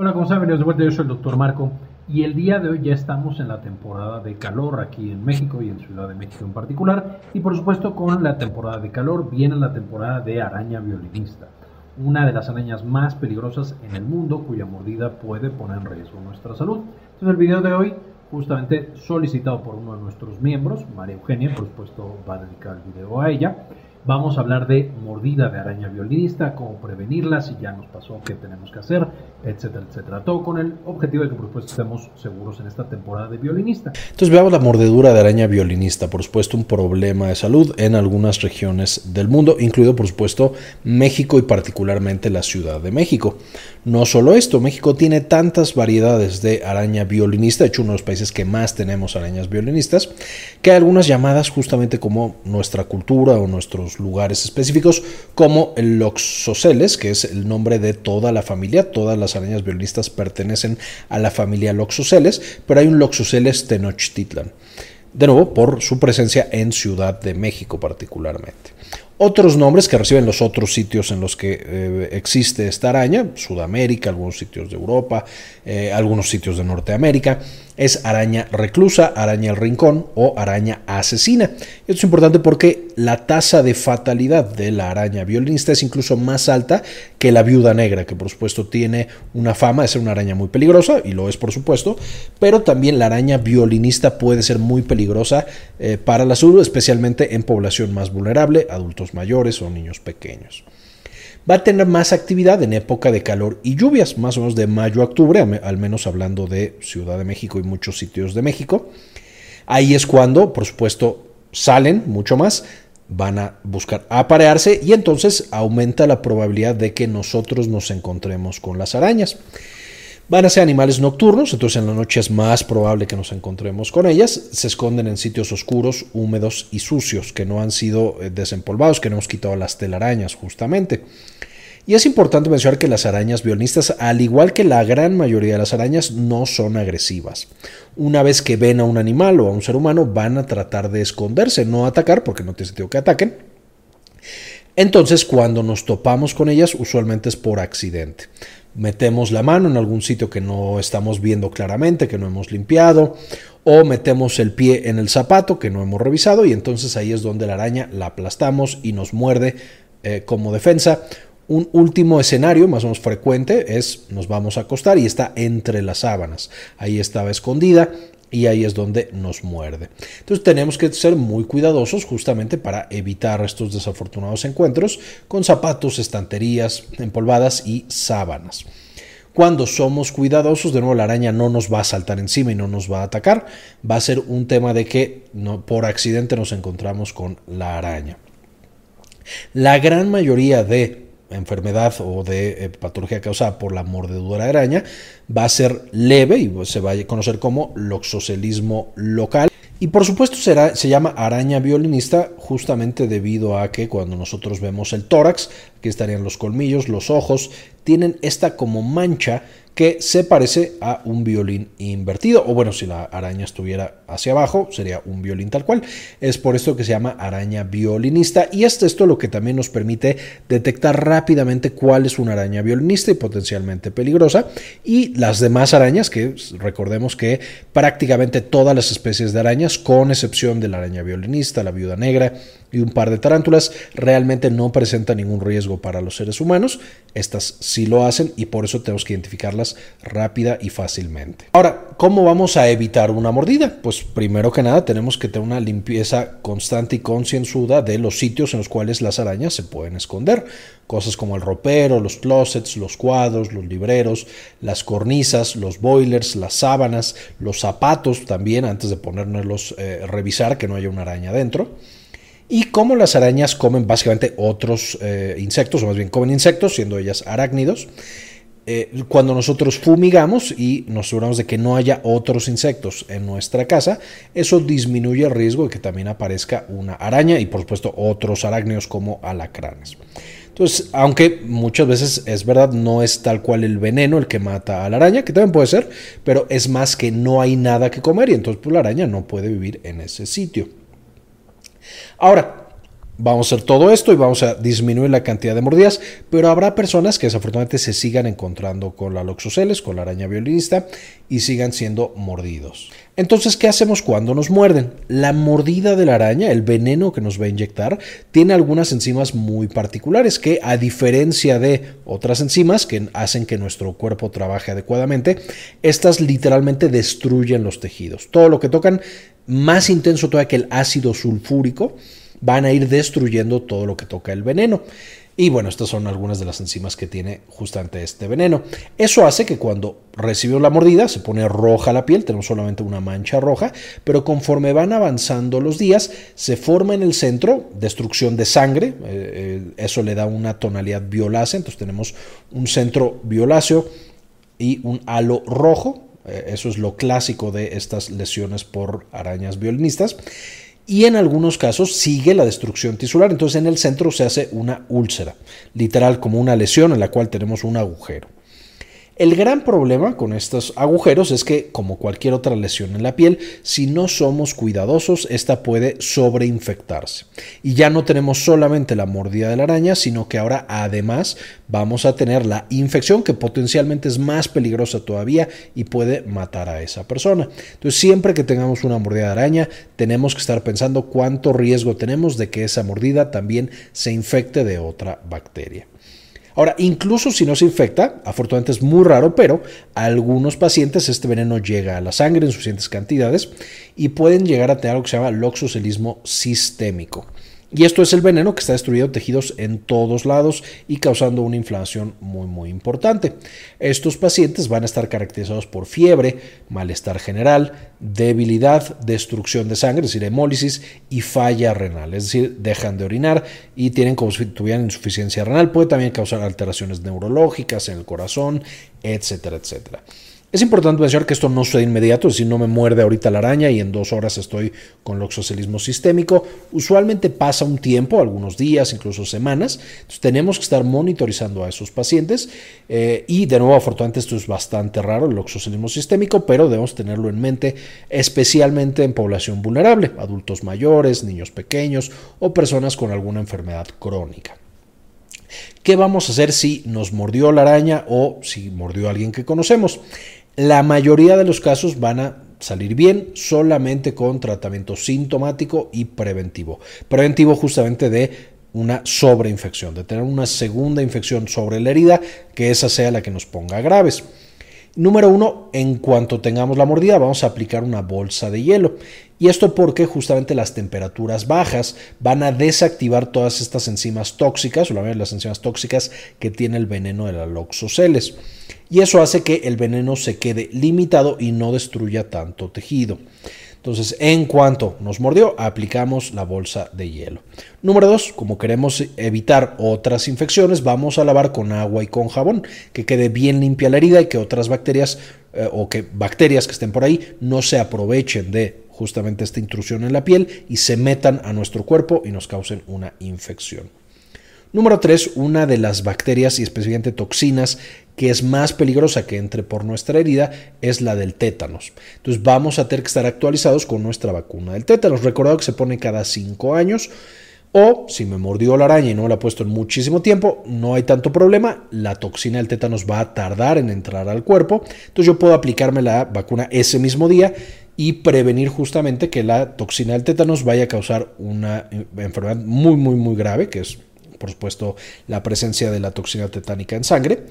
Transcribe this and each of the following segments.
Hola, ¿cómo están? Bienvenidos de vuelta. Yo soy el doctor Marco y el día de hoy ya estamos en la temporada de calor aquí en México y en Ciudad de México en particular. Y por supuesto con la temporada de calor viene la temporada de araña violinista, una de las arañas más peligrosas en el mundo cuya mordida puede poner en riesgo nuestra salud. Entonces el video de hoy justamente solicitado por uno de nuestros miembros, María Eugenia, por supuesto va a dedicar el video a ella. Vamos a hablar de mordida de araña violinista, cómo prevenirla, si ya nos pasó, qué tenemos que hacer, etcétera, etcétera. Todo con el objetivo de que, por supuesto, estemos seguros en esta temporada de violinista. Entonces veamos la mordedura de araña violinista, por supuesto, un problema de salud en algunas regiones del mundo, incluido, por supuesto, México y particularmente la Ciudad de México. No solo esto, México tiene tantas variedades de araña violinista, de hecho uno de los países que más tenemos arañas violinistas, que hay algunas llamadas justamente como nuestra cultura o nuestros lugares específicos, como el Loxoceles, que es el nombre de toda la familia, todas las arañas violinistas pertenecen a la familia Loxoceles, pero hay un Loxoceles Tenochtitlan, de nuevo por su presencia en Ciudad de México particularmente. Otros nombres que reciben los otros sitios en los que eh, existe esta araña, Sudamérica, algunos sitios de Europa, eh, algunos sitios de Norteamérica, es araña reclusa, araña el rincón o araña asesina. Esto es importante porque la tasa de fatalidad de la araña violinista es incluso más alta que la viuda negra, que por supuesto tiene una fama de ser una araña muy peligrosa, y lo es por supuesto, pero también la araña violinista puede ser muy peligrosa eh, para la salud, especialmente en población más vulnerable, adultos mayores o niños pequeños va a tener más actividad en época de calor y lluvias, más o menos de mayo a octubre, al menos hablando de Ciudad de México y muchos sitios de México. Ahí es cuando, por supuesto, salen mucho más, van a buscar aparearse y entonces aumenta la probabilidad de que nosotros nos encontremos con las arañas. Van a ser animales nocturnos, entonces en la noche es más probable que nos encontremos con ellas. Se esconden en sitios oscuros, húmedos y sucios, que no han sido eh, desempolvados, que no hemos quitado las telarañas justamente. Y es importante mencionar que las arañas violinistas, al igual que la gran mayoría de las arañas, no son agresivas. Una vez que ven a un animal o a un ser humano, van a tratar de esconderse, no atacar, porque no tiene sentido que ataquen. Entonces, cuando nos topamos con ellas, usualmente es por accidente metemos la mano en algún sitio que no estamos viendo claramente, que no hemos limpiado, o metemos el pie en el zapato que no hemos revisado y entonces ahí es donde la araña la aplastamos y nos muerde eh, como defensa. Un último escenario más o menos frecuente es nos vamos a acostar y está entre las sábanas. Ahí estaba escondida y ahí es donde nos muerde. Entonces tenemos que ser muy cuidadosos justamente para evitar estos desafortunados encuentros con zapatos, estanterías empolvadas y sábanas. Cuando somos cuidadosos, de nuevo la araña no nos va a saltar encima y no nos va a atacar. Va a ser un tema de que no, por accidente nos encontramos con la araña. La gran mayoría de enfermedad o de eh, patología causada por la mordedura de araña va a ser leve y se va a conocer como loxocelismo local. Y por supuesto será, se llama araña violinista justamente debido a que cuando nosotros vemos el tórax, aquí estarían los colmillos, los ojos, tienen esta como mancha que se parece a un violín invertido, o bueno, si la araña estuviera hacia abajo, sería un violín tal cual. Es por esto que se llama araña violinista. Y es esto lo que también nos permite detectar rápidamente cuál es una araña violinista y potencialmente peligrosa. Y las demás arañas, que recordemos que prácticamente todas las especies de arañas, con excepción de la araña violinista, la viuda negra y un par de tarántulas, realmente no presentan ningún riesgo para los seres humanos. Estas sí lo hacen y por eso tenemos que identificarlas rápida y fácilmente. Ahora, ¿cómo vamos a evitar una mordida? Pues primero que nada tenemos que tener una limpieza constante y concienzuda de los sitios en los cuales las arañas se pueden esconder. Cosas como el ropero, los closets, los cuadros, los libreros, las cornisas, los boilers, las sábanas, los zapatos también, antes de ponernos eh, revisar que no haya una araña dentro y cómo las arañas comen básicamente otros eh, insectos, o más bien comen insectos, siendo ellas arácnidos. Eh, cuando nosotros fumigamos y nos aseguramos de que no haya otros insectos en nuestra casa, eso disminuye el riesgo de que también aparezca una araña y por supuesto otros arácnidos como alacranes. Entonces, aunque muchas veces es verdad, no es tal cual el veneno el que mata a la araña, que también puede ser, pero es más que no hay nada que comer y entonces pues, la araña no puede vivir en ese sitio. Ahora, Vamos a hacer todo esto y vamos a disminuir la cantidad de mordidas, pero habrá personas que desafortunadamente se sigan encontrando con la loxoceles, con la araña violinista y sigan siendo mordidos. Entonces, ¿qué hacemos cuando nos muerden? La mordida de la araña, el veneno que nos va a inyectar, tiene algunas enzimas muy particulares que, a diferencia de otras enzimas que hacen que nuestro cuerpo trabaje adecuadamente, estas literalmente destruyen los tejidos. Todo lo que tocan, más intenso todavía que el ácido sulfúrico, van a ir destruyendo todo lo que toca el veneno. Y bueno, estas son algunas de las enzimas que tiene justamente este veneno. Eso hace que cuando recibió la mordida se pone roja la piel, tenemos solamente una mancha roja, pero conforme van avanzando los días se forma en el centro destrucción de sangre, eh, eh, eso le da una tonalidad violácea, entonces tenemos un centro violáceo y un halo rojo, eh, eso es lo clásico de estas lesiones por arañas violinistas y en algunos casos sigue la destrucción tisular. Entonces en el centro se hace una úlcera, literal como una lesión en la cual tenemos un agujero. El gran problema con estos agujeros es que, como cualquier otra lesión en la piel, si no somos cuidadosos, esta puede sobreinfectarse. Y ya no tenemos solamente la mordida de la araña, sino que ahora además vamos a tener la infección que potencialmente es más peligrosa todavía y puede matar a esa persona. Entonces, siempre que tengamos una mordida de araña, tenemos que estar pensando cuánto riesgo tenemos de que esa mordida también se infecte de otra bacteria. Ahora, incluso si no se infecta, afortunadamente es muy raro, pero algunos pacientes este veneno llega a la sangre en suficientes cantidades y pueden llegar a tener algo que se llama loxocelismo sistémico. Y esto es el veneno que está destruyendo tejidos en todos lados y causando una inflamación muy muy importante. Estos pacientes van a estar caracterizados por fiebre, malestar general, debilidad, destrucción de sangre, es decir, hemólisis y falla renal, es decir, dejan de orinar y tienen como si tuvieran insuficiencia renal. Puede también causar alteraciones neurológicas en el corazón, etcétera, etcétera. Es importante mencionar que esto no sucede inmediato, decir, no me muerde ahorita la araña y en dos horas estoy con loxocelismo sistémico. Usualmente pasa un tiempo, algunos días, incluso semanas. Tenemos que estar monitorizando a esos pacientes eh, y de nuevo, afortunadamente esto es bastante raro, el loxocelismo sistémico, pero debemos tenerlo en mente, especialmente en población vulnerable, adultos mayores, niños pequeños o personas con alguna enfermedad crónica. ¿Qué vamos a hacer si nos mordió la araña o si mordió a alguien que conocemos? La mayoría de los casos van a salir bien solamente con tratamiento sintomático y preventivo. Preventivo justamente de una sobreinfección, de tener una segunda infección sobre la herida, que esa sea la que nos ponga graves. Número uno, en cuanto tengamos la mordida, vamos a aplicar una bolsa de hielo. Y esto porque justamente las temperaturas bajas van a desactivar todas estas enzimas tóxicas, o la las enzimas tóxicas que tiene el veneno de la loxoceles y eso hace que el veneno se quede limitado y no destruya tanto tejido. Entonces, en cuanto nos mordió, aplicamos la bolsa de hielo. Número dos, como queremos evitar otras infecciones, vamos a lavar con agua y con jabón, que quede bien limpia la herida y que otras bacterias eh, o que bacterias que estén por ahí no se aprovechen de justamente esta intrusión en la piel y se metan a nuestro cuerpo y nos causen una infección. Número 3, una de las bacterias y específicamente toxinas que es más peligrosa que entre por nuestra herida es la del tétanos. Entonces vamos a tener que estar actualizados con nuestra vacuna del tétanos. Recordad que se pone cada 5 años. O si me mordió la araña y no la he puesto en muchísimo tiempo, no hay tanto problema. La toxina del tétanos va a tardar en entrar al cuerpo. Entonces yo puedo aplicarme la vacuna ese mismo día y prevenir justamente que la toxina del tétanos vaya a causar una enfermedad muy, muy, muy grave, que es por supuesto la presencia de la toxina tetánica en sangre.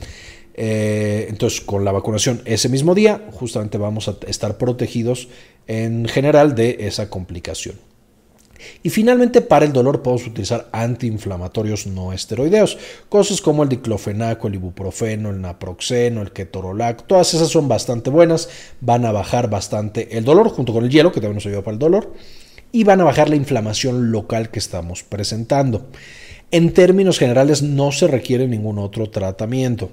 Eh, entonces, con la vacunación ese mismo día, justamente vamos a estar protegidos en general de esa complicación. Y finalmente, para el dolor podemos utilizar antiinflamatorios no esteroideos, cosas como el diclofenaco, el ibuprofeno, el naproxeno, el ketorolac, todas esas son bastante buenas, van a bajar bastante el dolor junto con el hielo, que también nos ayuda para el dolor, y van a bajar la inflamación local que estamos presentando. En términos generales no se requiere ningún otro tratamiento.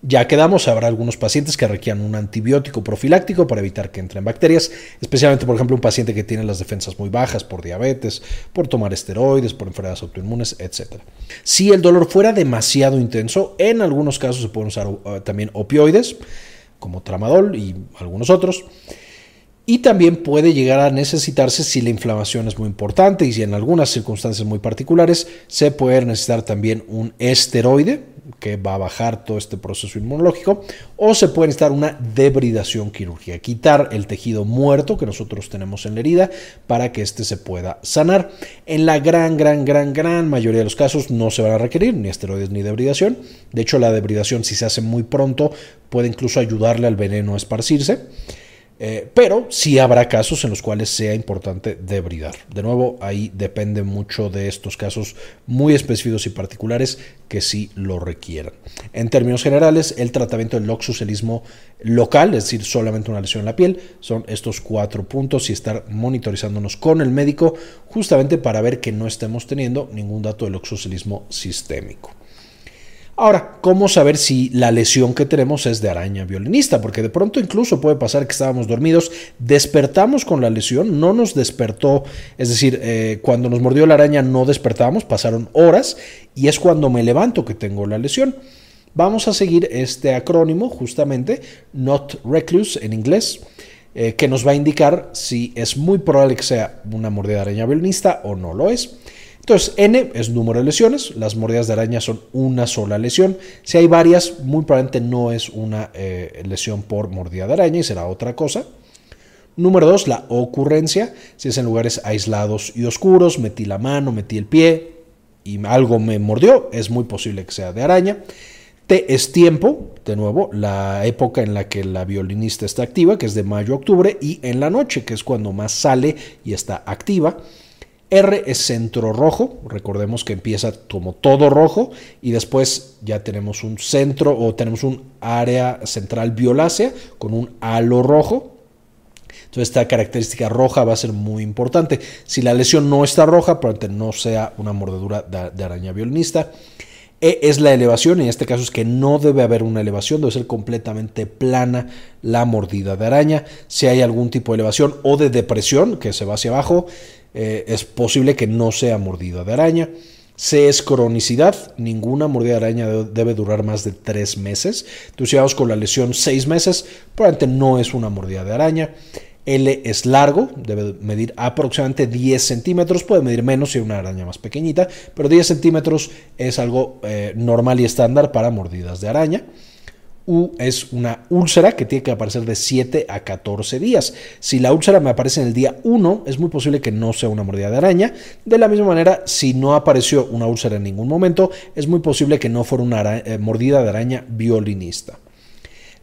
Ya quedamos, habrá algunos pacientes que requieran un antibiótico profiláctico para evitar que entren bacterias, especialmente por ejemplo un paciente que tiene las defensas muy bajas por diabetes, por tomar esteroides, por enfermedades autoinmunes, etc. Si el dolor fuera demasiado intenso, en algunos casos se pueden usar uh, también opioides, como tramadol y algunos otros. Y también puede llegar a necesitarse si la inflamación es muy importante y si en algunas circunstancias muy particulares se puede necesitar también un esteroide que va a bajar todo este proceso inmunológico o se puede necesitar una debridación quirúrgica, quitar el tejido muerto que nosotros tenemos en la herida para que éste se pueda sanar. En la gran, gran, gran, gran mayoría de los casos no se van a requerir ni esteroides ni debridación. De hecho, la debridación si se hace muy pronto puede incluso ayudarle al veneno a esparcirse. Eh, pero sí habrá casos en los cuales sea importante debridar. De nuevo, ahí depende mucho de estos casos muy específicos y particulares que sí lo requieran. En términos generales, el tratamiento del loxucelismo local, es decir, solamente una lesión en la piel, son estos cuatro puntos y estar monitorizándonos con el médico justamente para ver que no estemos teniendo ningún dato de loxucelismo sistémico. Ahora, ¿cómo saber si la lesión que tenemos es de araña violinista? Porque de pronto incluso puede pasar que estábamos dormidos, despertamos con la lesión, no nos despertó, es decir, eh, cuando nos mordió la araña no despertábamos, pasaron horas y es cuando me levanto que tengo la lesión. Vamos a seguir este acrónimo justamente, not recluse en inglés. Eh, que nos va a indicar si es muy probable que sea una mordida de araña violinista o no lo es. Entonces, N es número de lesiones, las mordidas de araña son una sola lesión. Si hay varias, muy probablemente no es una eh, lesión por mordida de araña y será otra cosa. Número dos, la ocurrencia. Si es en lugares aislados y oscuros, metí la mano, metí el pie y algo me mordió, es muy posible que sea de araña. T es tiempo, de nuevo, la época en la que la violinista está activa, que es de mayo a octubre, y en la noche, que es cuando más sale y está activa. R es centro rojo, recordemos que empieza como todo rojo y después ya tenemos un centro o tenemos un área central violácea con un halo rojo. Entonces esta característica roja va a ser muy importante. Si la lesión no está roja, probablemente no sea una mordedura de, araña violinista. E es la elevación, en este caso es que no debe haber una elevación, debe ser completamente plana la mordida de araña. Si hay algún tipo de elevación o de depresión que se va hacia abajo, eh, es posible que no sea mordida de araña. C es cronicidad, ninguna mordida de araña debe durar más de tres meses. Entonces, si vamos con la lesión seis meses, probablemente no es una mordida de araña. L es largo, debe medir aproximadamente 10 centímetros, puede medir menos si es una araña más pequeñita, pero 10 centímetros es algo eh, normal y estándar para mordidas de araña. U es una úlcera que tiene que aparecer de 7 a 14 días. Si la úlcera me aparece en el día 1, es muy posible que no sea una mordida de araña. De la misma manera, si no apareció una úlcera en ningún momento, es muy posible que no fuera una eh, mordida de araña violinista.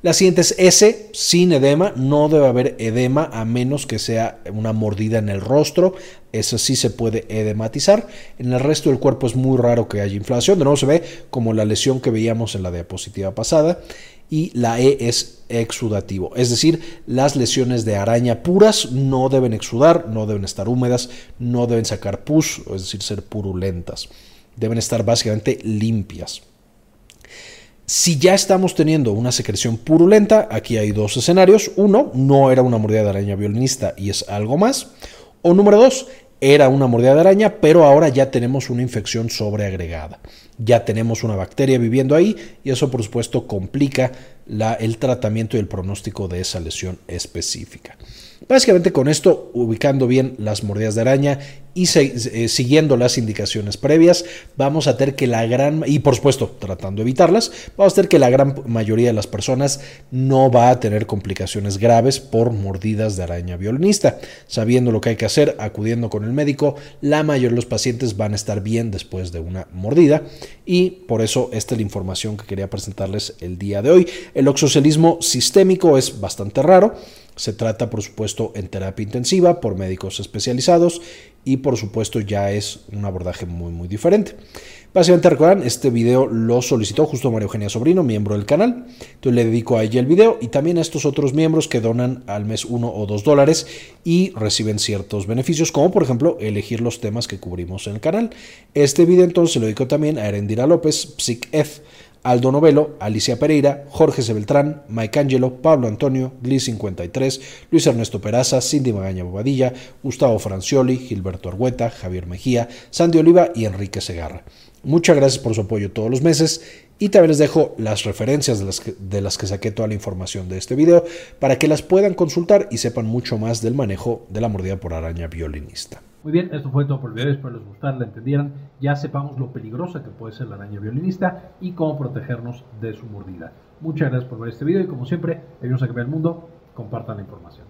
La siguiente es S, sin edema. No debe haber edema a menos que sea una mordida en el rostro. Eso sí se puede edematizar. En el resto del cuerpo es muy raro que haya inflación. De nuevo se ve como la lesión que veíamos en la diapositiva pasada y la E es exudativo. Es decir, las lesiones de araña puras no deben exudar, no deben estar húmedas, no deben sacar pus, es decir, ser purulentas. Deben estar básicamente limpias. Si ya estamos teniendo una secreción purulenta, aquí hay dos escenarios. Uno, no era una mordida de araña violinista y es algo más. O número dos, era una mordida de araña, pero ahora ya tenemos una infección sobreagregada. Ya tenemos una bacteria viviendo ahí y eso por supuesto complica el tratamiento y el pronóstico de esa lesión específica. Básicamente con esto, ubicando bien las mordidas de araña y eh, siguiendo las indicaciones previas, vamos a tener que la gran, y por supuesto tratando de evitarlas, vamos a tener que la gran mayoría de las personas no va a tener complicaciones graves por mordidas de araña violinista. Sabiendo lo que hay que hacer, acudiendo con el médico, la mayoría de los pacientes van a estar bien después de una mordida y por eso esta es la información que quería presentarles el día de hoy. El oxocelismo sistémico es bastante raro. Se trata, por supuesto, en terapia intensiva por médicos especializados y, por supuesto, ya es un abordaje muy, muy diferente. Básicamente, recuerdan, este video lo solicitó justo María Eugenia Sobrino, miembro del canal. Entonces le dedico a ella el video y también a estos otros miembros que donan al mes uno o dos dólares y reciben ciertos beneficios, como por ejemplo elegir los temas que cubrimos en el canal. Este video entonces lo dedico también a Erendira López, PsicF Aldo Novelo, Alicia Pereira, Jorge Sebeltrán, Mike Angelo, Pablo Antonio, Gli53, Luis Ernesto Peraza, Cindy Magaña Bobadilla, Gustavo Francioli, Gilberto Argueta, Javier Mejía, Sandy Oliva y Enrique Segarra. Muchas gracias por su apoyo todos los meses Y también les dejo las referencias de las, que, de las que saqué toda la información de este video para que las puedan consultar y sepan mucho más del manejo de la mordida por araña violinista. Muy bien, esto fue todo por el video, espero les gustara, la entendieran, ya sepamos lo peligrosa que puede ser la araña violinista y cómo protegernos de su mordida. Muchas gracias por ver este video y como siempre, ayúdenos a cambiar el mundo, compartan la información.